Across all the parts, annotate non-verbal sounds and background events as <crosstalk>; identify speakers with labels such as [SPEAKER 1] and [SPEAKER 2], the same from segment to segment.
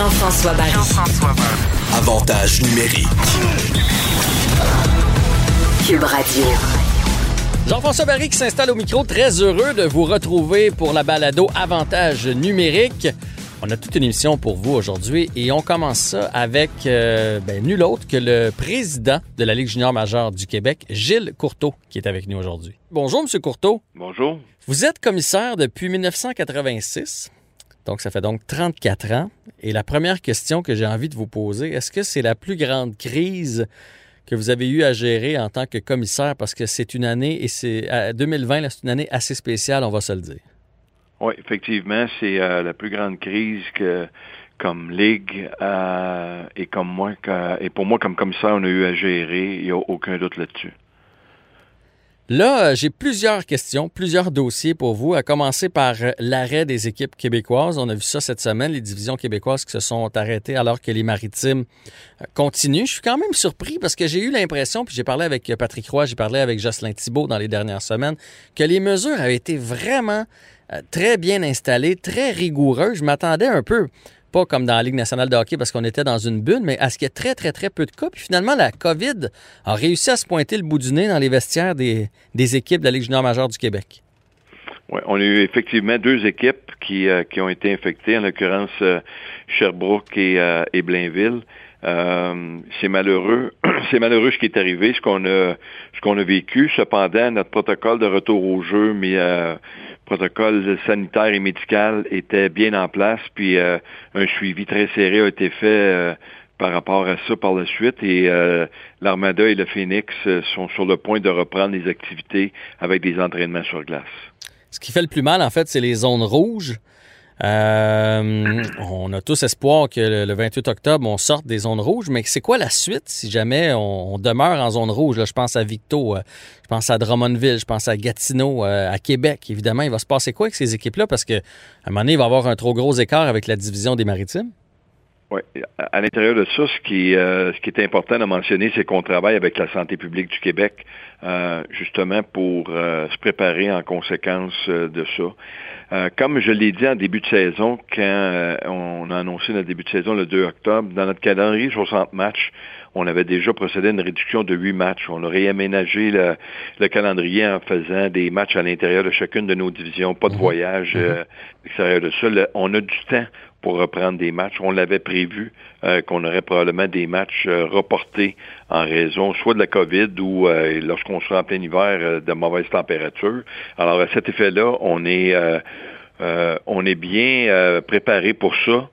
[SPEAKER 1] Jean-François Barry.
[SPEAKER 2] Avantage numérique.
[SPEAKER 1] Cube Radio.
[SPEAKER 3] Jean-François Barry qui s'installe au micro, très heureux de vous retrouver pour la balado Avantage numérique. On a toute une émission pour vous aujourd'hui et on commence ça avec euh, ben, nul autre que le président de la Ligue junior majeure du Québec, Gilles Courteau, qui est avec nous aujourd'hui. Bonjour, Monsieur Courteau.
[SPEAKER 4] Bonjour.
[SPEAKER 3] Vous êtes commissaire depuis 1986. Donc, ça fait donc 34 ans. Et la première question que j'ai envie de vous poser, est-ce que c'est la plus grande crise que vous avez eu à gérer en tant que commissaire? Parce que c'est une année, et c'est 2020, c'est une année assez spéciale, on va se le dire.
[SPEAKER 4] Oui, effectivement, c'est euh, la plus grande crise que comme ligue euh, et comme moi et pour moi comme commissaire on a eu à gérer. Il n'y a aucun doute là-dessus.
[SPEAKER 3] Là, euh, j'ai plusieurs questions, plusieurs dossiers pour vous, à commencer par euh, l'arrêt des équipes québécoises. On a vu ça cette semaine, les divisions québécoises qui se sont arrêtées alors que les maritimes euh, continuent. Je suis quand même surpris parce que j'ai eu l'impression, puis j'ai parlé avec Patrick Roy, j'ai parlé avec Jocelyn Thibault dans les dernières semaines, que les mesures avaient été vraiment très bien installées, très rigoureuses. Je m'attendais un peu pas comme dans la Ligue nationale de hockey parce qu'on était dans une bulle, mais à ce qu'il y ait très, très, très peu de cas. Puis finalement, la COVID a réussi à se pointer le bout du nez dans les vestiaires des, équipes de la Ligue junior majeure du Québec.
[SPEAKER 4] Oui, on a eu effectivement deux équipes qui, euh, qui ont été infectées, en l'occurrence euh, Sherbrooke et, euh, et Blainville. c'est malheureux, <clears throat> c'est malheureux ce qui est arrivé, ce qu'on a, ce qu'on a vécu. Cependant, notre protocole de retour au jeu, mais protocole sanitaire et médical était bien en place, puis euh, un suivi très serré a été fait euh, par rapport à ça par la suite. Et euh, l'Armada et le Phoenix sont sur le point de reprendre les activités avec des entraînements sur glace.
[SPEAKER 3] Ce qui fait le plus mal, en fait, c'est les zones rouges. Euh, on a tous espoir que le, 28 octobre, on sorte des zones rouges, mais c'est quoi la suite si jamais on, demeure en zone rouge? Je pense à Victo, euh, je pense à Drummondville, je pense à Gatineau, euh, à Québec. Évidemment, il va se passer quoi avec ces équipes-là? Parce qu'à un moment donné, il va y avoir un trop gros écart avec la division des maritimes.
[SPEAKER 4] Oui. À l'intérieur de ça, ce qui, ce qui est important de mentionner, c'est qu'on travaille avec la santé publique du Québec, justement pour se préparer en conséquence de ça. Euh, comme je l'ai dit en début de saison, quand euh, on a annoncé notre début de saison le 2 octobre, dans notre calendrier 60 matchs, on avait déjà procédé à une réduction de 8 matchs. On a réaménagé le, le calendrier en faisant des matchs à l'intérieur de chacune de nos divisions, pas de mhm. voyage mhm. euh, extérieur de ça. on a du temps pour reprendre des matchs. On l'avait prévu euh, qu'on aurait probablement des matchs euh, reportés en raison soit de la COVID ou euh, lorsqu'on sera en plein hiver de mauvaises températures. Alors à cet effet-là, on est on est bien préparé pour ça.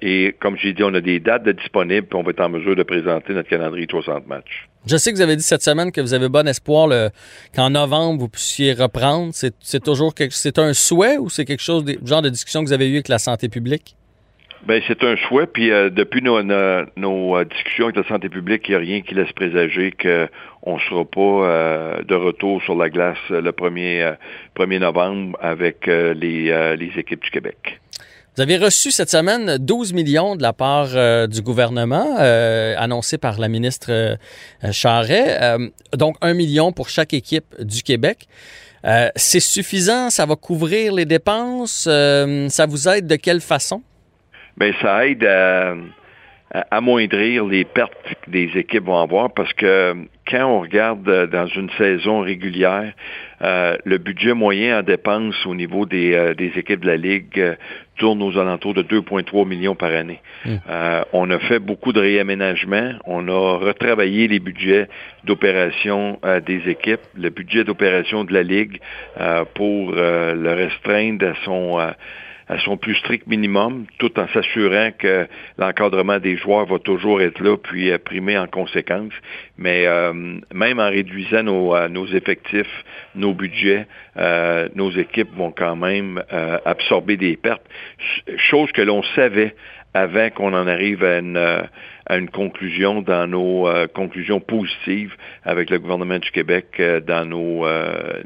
[SPEAKER 4] et comme j'ai dit, on a des dates de disponibles, puis on va être en mesure de présenter notre calendrier de 60 matchs.
[SPEAKER 3] Je sais que vous avez dit cette semaine que vous avez bon espoir qu'en novembre, vous puissiez reprendre. C'est toujours quelque, c'est un souhait ou c'est quelque chose, genre de discussion que vous avez eu avec la santé publique?
[SPEAKER 4] Ben c'est un souhait. Puis euh, depuis nos, nos, euh, discussions avec la santé publique, il n'y a rien qui laisse présager qu'on ne sera pas euh, de retour sur la glace le 1er, 1er novembre avec les, les équipes du Québec.
[SPEAKER 3] Vous avez reçu cette semaine 12 millions de la part du gouvernement, annoncé par la ministre Charret. donc, un million pour chaque équipe du Québec. c'est suffisant? Ça va couvrir les dépenses? ça vous aide de quelle façon?
[SPEAKER 4] Bien, ça aide à, amoindrir les pertes que des équipes vont avoir parce que quand on regarde dans une saison régulière, euh, le budget moyen en dépenses au niveau des, euh, des équipes de la Ligue euh, tourne aux alentours de 2,3 millions par année. Hum. on a fait beaucoup de réaménagements. On a retravaillé les budgets d'opération des équipes, le budget d'opération de la Ligue pour le restreindre à son à son plus strict minimum, tout en s'assurant que l'encadrement des joueurs va toujours être là, puis euh, primer en conséquence. Mais euh, même en réduisant nos, euh, nos effectifs, nos budgets, nos équipes vont quand même absorber des pertes, chose que l'on savait avant qu'on en arrive à une, à une conclusion dans nos conclusions positives avec le gouvernement du Québec dans nos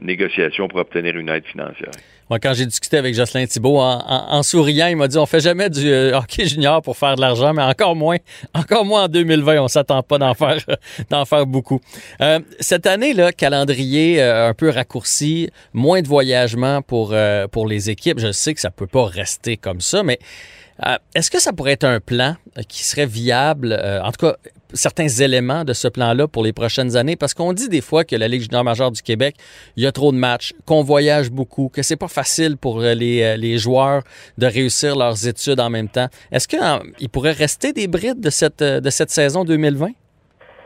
[SPEAKER 4] négociations pour obtenir une aide financière.
[SPEAKER 3] Moi, quand j'ai discuté avec Jocelyn Thibault, en, souriant, il m'a dit on fait jamais du euh, hockey junior pour faire de l'argent, mais encore moins, <laughs> encore moins en 2020. On s'attend pas d'en faire, <laughs> d'en faire beaucoup. Euh, cette année, là, calendrier euh, un peu raccourci, moins de voyagement pour pour les équipes. Je sais que ça peut pas rester comme ça, mais Euh, est-ce que ça pourrait être un plan euh, qui serait viable, euh, en tout cas certains éléments de ce plan-là pour les prochaines années? Parce qu'on dit des fois que la Ligue junior majeure du Québec, il y a trop de matchs, qu'on voyage beaucoup, que c'est pas facile pour les, les, joueurs de réussir leurs études en même temps. Est-ce qu'il pourrait rester des brides de cette, de cette saison 2020?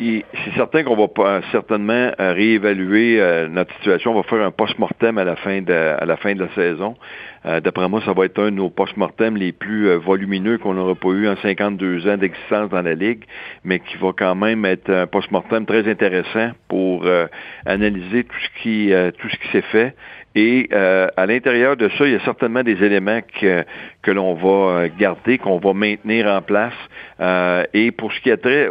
[SPEAKER 4] C'est certain qu'on va pas, certainement euh, réévaluer euh, notre situation. On va faire un post-mortem à la fin de la saison. Euh, d'après moi, ça va être un de nos post-mortem les plus volumineux qu'on n'aura pas eu en 52 ans d'existence dans la Ligue, mais qui va quand même être un post-mortem très intéressant pour analyser tout ce qui s'est fait et euh, à l'intérieur de ça, il y a certainement des éléments que, que l'on va garder, qu'on va maintenir en place. Euh, et pour ce qui est trait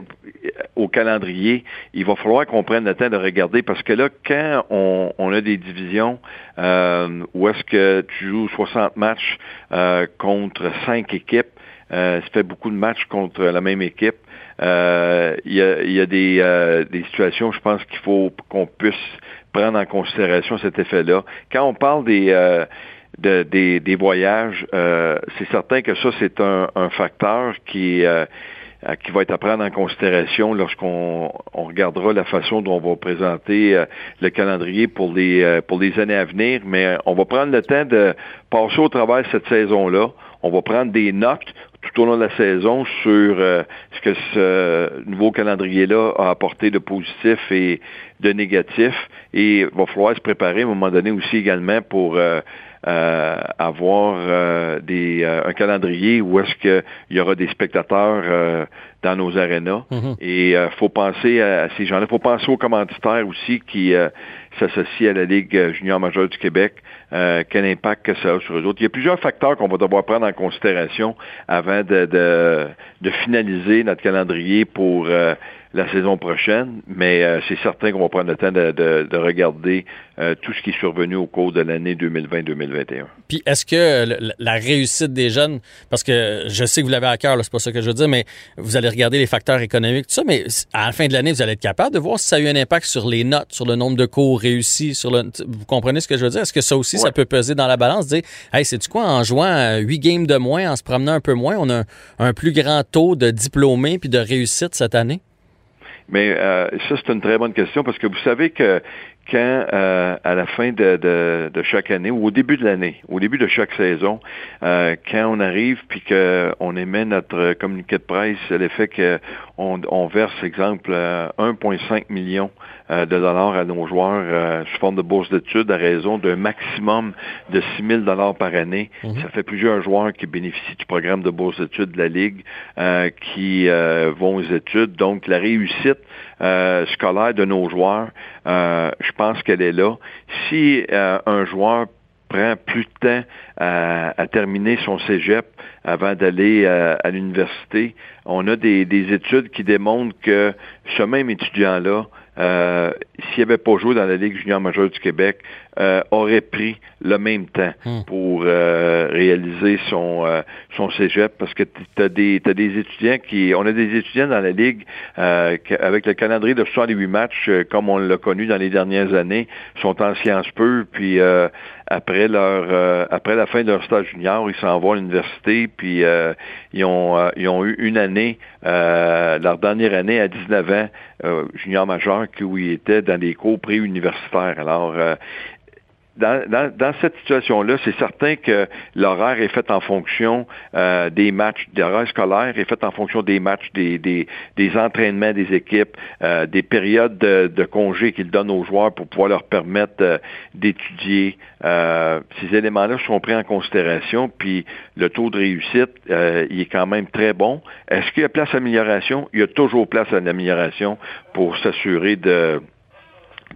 [SPEAKER 4] au calendrier, il va falloir qu'on prenne le temps de regarder parce que là, quand on, on a des divisions euh, où est-ce que tu joues 60 matchs euh, contre 5 équipes, euh, ça fait beaucoup de matchs contre la même équipe. Euh, il y, a, y a des, des situations, je pense qu'il faut qu'on puisse prendre en considération cet effet-là. Quand on parle des, euh, des, des, voyages, euh, c'est certain que ça, c'est un, un, facteur qui, euh, qui va être à prendre en considération lorsqu'on on regardera la façon dont on va présenter le calendrier pour les, pour les années à venir. Mais on va prendre le temps de passer au travers cette saison-là. On va prendre des notes tout au long de la saison sur euh, ce que ce nouveau calendrier-là a apporté de positif et de négatif. Et il va falloir se préparer à un moment donné aussi également pour euh, euh, avoir des, un calendrier où est-ce qu'il y aura des spectateurs dans nos arénas. Mm-hmm. Et il faut penser à, ces gens-là. Il faut penser aux commanditaires aussi qui s'associent à la Ligue junior majeure du Québec. Euh, quel impact que ça a sur eux autres. Il y a plusieurs facteurs qu'on va devoir prendre en considération avant de, de, de finaliser notre calendrier pour euh, la saison prochaine, mais euh, c'est certain qu'on va prendre le temps de, de, regarder euh, tout ce qui est survenu au cours de l'année 2020-2021.
[SPEAKER 3] Puis est-ce que la réussite des jeunes, parce que je sais que vous l'avez à cœur, c'est pas ça que je veux dire, mais vous allez regarder les facteurs économiques, tout ça, mais à la fin de l'année, vous allez être capable de voir si ça a eu un impact sur les notes, sur le nombre de cours réussis, sur le, vous comprenez ce que je veux dire? Est-ce que ça aussi, ça peut peser dans la balance, dire, hey, c'est du quoi, en jouant huit games de moins, en se promenant un peu moins, on a un, un plus grand taux de diplômés puis de réussite cette année?
[SPEAKER 4] Mais euh, ça, c'est une très bonne question parce que vous savez que quand, euh, à la fin de, de, de, chaque année, ou au début de l'année, au début de chaque saison, euh, quand on arrive puis qu'on émet notre communiqué de presse, l'effet qu'on on verse, exemple, 1,5 million de dollars à nos joueurs sous forme de bourse d'études à raison d'un maximum de 6 000 dollars par année. Mhm. Ça fait plusieurs joueurs qui bénéficient du programme de bourse d'études de la Ligue qui vont aux études. Donc, la réussite scolaire de nos joueurs, je pense qu'elle est là. Si euh, un joueur prend plus de temps à, terminer son cégep avant d'aller euh, à, l'université, on a des, études qui démontrent que ce même étudiant-là euh, s'il n'avait pas joué dans la Ligue junior majeure du Québec, euh, aurait pris le même temps hmm. pour euh, réaliser son son cégep parce que tu as des t'as des étudiants qui on a des étudiants dans la ligue avec le calendrier de 68 matchs comme on l'a connu dans les dernières années sont en sciences peu puis après leur après la fin de leur stage junior ils s'en vont à l'université puis ils ont ils ont eu une année leur dernière année à 19 ans junior majeur où ils étaient dans des cours préuniversitaires. Alors, euh, dans, dans, cette situation-là, c'est certain que l'horaire est fait en fonction euh, des matchs, l'horaire scolaire est fait en fonction des matchs, des, des, des entraînements des équipes, euh, des périodes de, de congés qu'ils donnent aux joueurs pour pouvoir leur permettre euh, d'étudier. ces éléments-là sont pris en considération, puis le taux de réussite, il est quand même très bon. Est-ce qu'il y a place à amélioration? Il y a toujours place à l'amélioration pour s'assurer de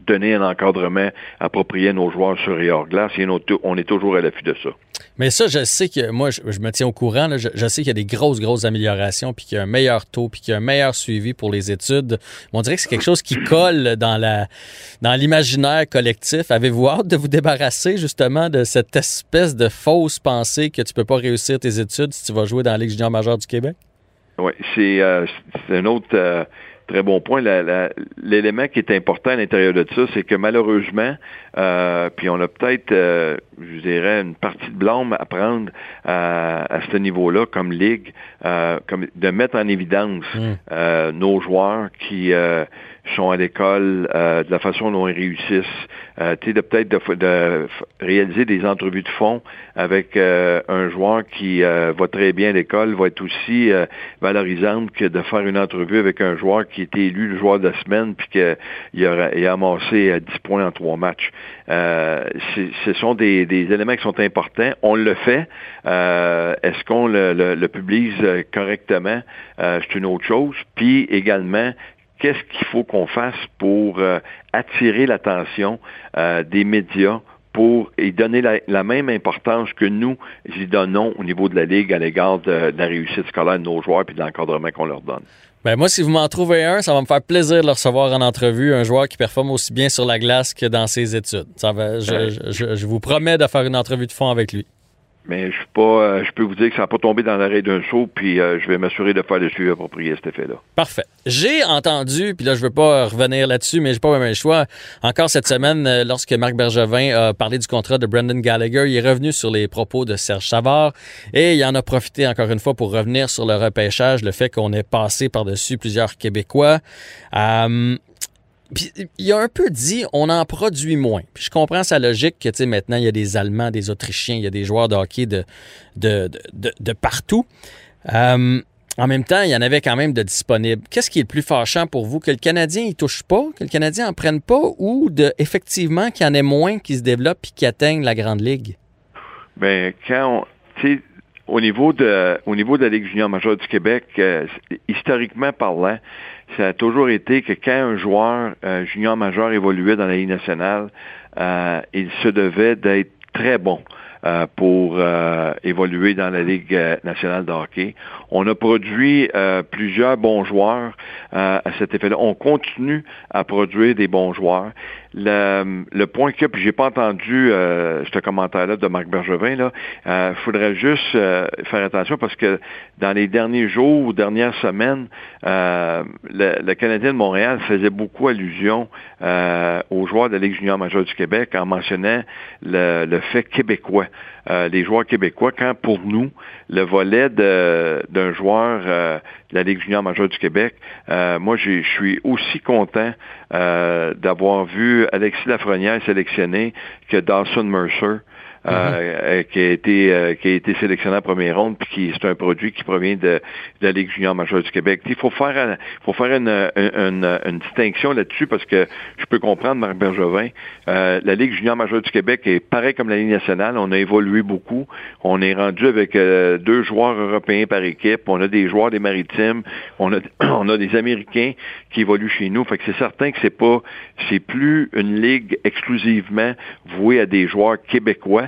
[SPEAKER 4] donner un encadrement approprié à nos joueurs sur et hors glace. Et on est toujours à l'affût de ça.
[SPEAKER 3] Mais ça, je sais que moi, je, me tiens au courant. je, sais qu'il y a des grosses, grosses améliorations, puis qu'il y a un meilleur taux, puis qu'il y a un meilleur suivi pour les études. on dirait que c'est quelque chose qui <clears throat> colle dans la dans l'imaginaire collectif. Avez-vous hâte de vous débarrasser justement de cette espèce de fausse pensée que tu peux pas réussir tes études si tu vas jouer dans la Ligue junior majeure du Québec?
[SPEAKER 4] Oui, c'est euh, un autre. Euh, Très bon point. L'élément qui est important à l'intérieur de ça, c'est que malheureusement, euh, puis on a peut-être, euh, je dirais, une partie de blâme à prendre à, ce niveau-là comme ligue, euh, comme de mettre en évidence mm. nos joueurs qui sont à l'école, de la façon dont ils réussissent, euh, de peut-être de, réaliser des entrevues de fond avec un joueur qui va très bien à l'école, va être aussi valorisante que de faire une entrevue avec un joueur qui était élu le joueur de la semaine puis qu'il a, il a amassé 10 points en trois matchs. Euh, ce sont des, éléments qui sont importants. On le fait. Euh, est-ce qu'on le, publie correctement? Euh, c'est une autre chose. Puis également, qu'est-ce qu'il faut qu'on fasse pour attirer l'attention des médias pour y donner la, même importance que nous y donnons au niveau de la Ligue à l'égard de, de, la réussite scolaire de nos joueurs et de l'encadrement qu'on leur donne.
[SPEAKER 3] Ben moi, si vous m'en trouvez un, ça va me faire plaisir de le recevoir en entrevue, un joueur qui performe aussi bien sur la glace que dans ses études. Ça va, je vous promets de faire une entrevue de fond avec lui.
[SPEAKER 4] Mais je suis pas, euh, je peux vous dire que ça n'a pas tombé dans l'arrêt d'un saut, puis euh, je vais m'assurer de faire le suivi approprié cet effet-là.
[SPEAKER 3] Parfait. J'ai entendu, puis là je veux pas revenir là-dessus, mais j'ai pas même le choix. Encore cette semaine, euh, lorsque Marc Bergevin a parlé du contrat de Brendan Gallagher, il est revenu sur les propos de Serge Savard et il en a profité encore une fois pour revenir sur le repêchage, le fait qu'on ait passé par-dessus plusieurs Québécois. Puis, il a un peu dit, on en produit moins. Puis je comprends sa logique que, tu sais, maintenant, il y a des Allemands, des Autrichiens, il y a des joueurs de hockey de, de, de, partout. Euh, en même temps, il y en avait quand même de disponibles. Qu'est-ce qui est le plus fâchant pour vous? Que le Canadien ne touche pas, que le Canadien n'en prenne pas? Ou de, effectivement qu'il y en ait moins qui se développent et qui atteignent la Grande Ligue?
[SPEAKER 4] Bien, quand on, au niveau de au niveau de la Ligue junior majeure du Québec, euh, historiquement parlant, ça a toujours été que quand un joueur euh, junior majeur évoluait dans la Ligue nationale, euh, il se devait d'être très bon. Pour évoluer dans la Ligue nationale de hockey. On a produit plusieurs bons joueurs à cet effet-là. On continue à produire des bons joueurs. Le, le point que, puis j'ai pas entendu euh, ce commentaire-là de Marc Bergevin, là, euh, faudrait juste euh, faire attention parce que dans les derniers jours ou dernières semaines, euh, le, Canadien de Montréal faisait beaucoup allusion aux joueurs de la Ligue junior majeure du Québec en mentionnant le, le fait québécois. les joueurs québécois, quand pour nous, le volet d'un joueur de la Ligue junior majeure du Québec, moi je suis aussi content d'avoir vu Alexis Lafrenière sélectionné que Dawson Mercer. Euh, euh, qui a été euh, qui a été sélectionné en première ronde puis qui c'est un produit qui provient de, de, la Ligue junior majeure du Québec. Il faut faire faut faire une, une, une distinction là-dessus parce que je peux comprendre Marc Bergevin. la Ligue junior majeure du Québec est pareil comme la Ligue nationale. On a évolué beaucoup. On est rendu avec deux joueurs européens par équipe. On a des joueurs des maritimes. On a <clears throat> on a des Américains qui évoluent chez nous. Fait que c'est certain que c'est pas c'est plus une ligue exclusivement vouée à des joueurs québécois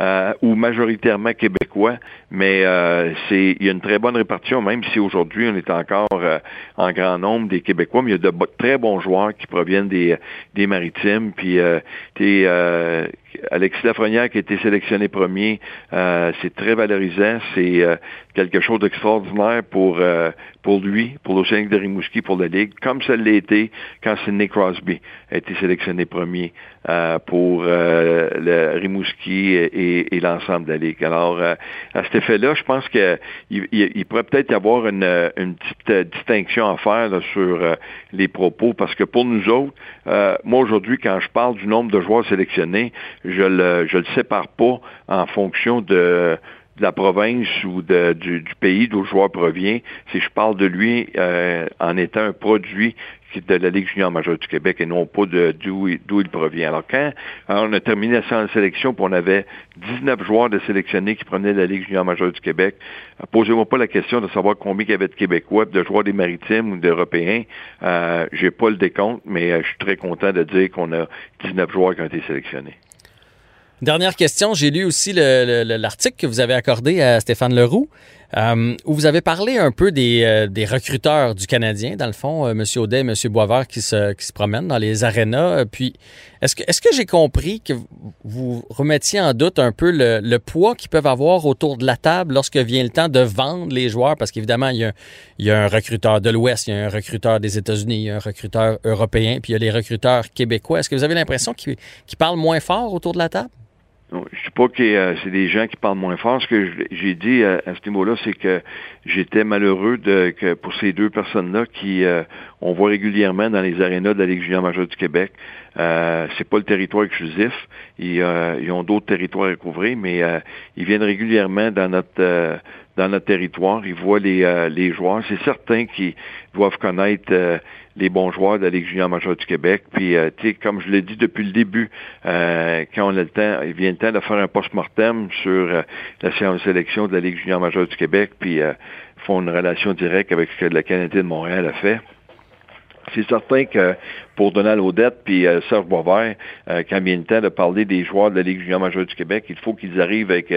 [SPEAKER 4] euh, ou majoritairement québécois, mais euh, c'est il y a une très bonne répartition, même si aujourd'hui on est encore euh, en grand nombre des Québécois, mais il y a de très bons joueurs qui proviennent des, des maritimes, puis euh, Alexis Lafrenière qui a été sélectionné premier, c'est très valorisant, c'est quelque chose d'extraordinaire pour pour lui, pour l'Océanique de Rimouski, pour la Ligue, comme ça l'a été quand Sidney Crosby a été sélectionné premier pour le Rimouski et, l'ensemble de la Ligue. Alors, à cet effet-là, je pense qu'il il, pourrait peut-être y avoir une, petite euh, distinction à faire sur euh, les propos, parce que pour nous autres, euh, moi aujourd'hui, quand je parle du nombre de joueurs sélectionnés, je le je le sépare pas en fonction de la province ou de, du, pays d'où le joueur provient, si je parle de lui en étant un produit de la Ligue junior majeure du Québec et non pas d'où il provient. Alors quand on a terminé la sélection, puis on avait 19 joueurs de sélectionnés qui prenaient la Ligue junior majeure du Québec, euh, posez-moi pas la question de savoir combien il y avait de Québécois, de joueurs des Maritimes ou d'Européens. Euh, J'ai pas le décompte, mais euh, je suis très content de dire qu'on a 19 joueurs qui ont été sélectionnés.
[SPEAKER 3] Dernière question, j'ai lu aussi l'article que vous avez accordé à Stéphane Leroux. Euh, où vous avez parlé un peu des, des, recruteurs du Canadien, dans le fond, M. Audet et M. Boisvert qui se, promènent dans les arénas. Puis, est-ce que, j'ai compris que vous remettiez en doute un peu le, poids qu'ils peuvent avoir autour de la table lorsque vient le temps de vendre les joueurs? Parce qu'évidemment, il, y a un recruteur de l'Ouest, il y a un recruteur des États-Unis, il y a un recruteur européen, puis il y a les recruteurs québécois. Est-ce que vous avez l'impression qu'ils parlent moins fort autour de la table?
[SPEAKER 4] Je ne sais pas que euh, c'est des gens qui parlent moins fort. Ce que j'ai dit à, ce niveau-là, c'est que j'étais malheureux de, que pour ces deux personnes-là qui euh, on voit régulièrement dans les arénas de la Ligue junior majeure du Québec. Euh, c'est pas le territoire exclusif. Ils, euh, ils ont d'autres territoires à couvrir, mais ils viennent régulièrement dans notre dans notre territoire. Ils voient les, les joueurs. C'est certain qu'ils doivent connaître les bons joueurs de la Ligue junior majeure du Québec. Puis, euh, tu sais, comme je l'ai dit depuis le début, euh, quand on a le temps, il vient le temps de faire un post-mortem sur euh, la séance sélection de la Ligue junior majeure du Québec, puis font une relation directe avec ce que la Canadien de Montréal a fait. C'est certain que pour Donald Odette puis Serge Boisvert, quand vient le temps de parler des joueurs de la Ligue junior majeure du Québec, il faut qu'ils arrivent avec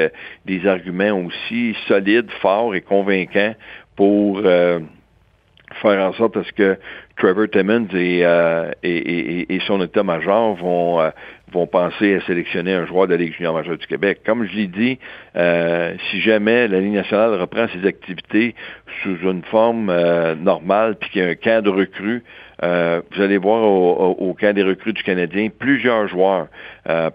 [SPEAKER 4] des arguments aussi solides, forts et convaincants pour faire en sorte à que Trevor Timmons euh, et, et, son état-major vont, euh, penser à sélectionner un joueur de la Ligue junior majeure du Québec. Comme je l'ai dit, euh, si jamais la Ligue nationale reprend ses activités sous une forme normale, puis qu'il y a un camp de recrues, vous allez voir au, au, camp des recrues du Canadien plusieurs joueurs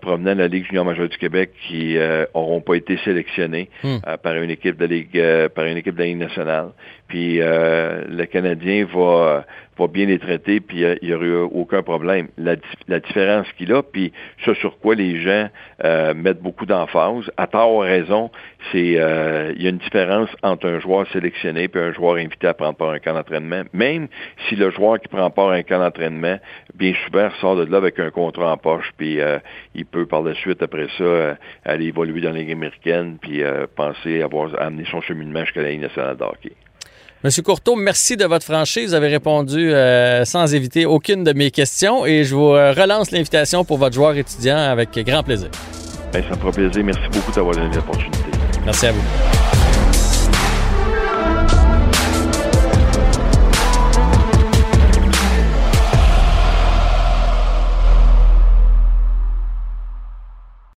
[SPEAKER 4] provenant de la Ligue junior majeure du Québec qui n'auront pas été sélectionnés hmm. par une équipe de Ligue par une équipe de la Ligue nationale. Puis le Canadien va bien les traiter, puis il n'y aurait aucun problème. La, la différence qu'il a, puis ce sur quoi les gens euh, mettent beaucoup d'emphase, à tort ou raison, c'est euh, il y a une différence entre un joueur sélectionné et un joueur invité à prendre part à un camp d'entraînement. Même si le joueur qui prend part à un camp d'entraînement, bien souvent sort de là avec un contrat en poche, puis euh, il peut par la suite, après ça, aller évoluer dans la Ligue américaine, puis penser avoir amené son cheminement jusqu'à la Ligue nationale de hockey.
[SPEAKER 3] Monsieur Courteau, merci de votre franchise. Vous avez répondu euh, sans éviter aucune de mes questions et je vous euh, relance l'invitation pour votre joueur étudiant avec grand plaisir.
[SPEAKER 4] Ben, ça me fera plaisir. Merci beaucoup d'avoir donné l'opportunité.
[SPEAKER 3] Merci à vous.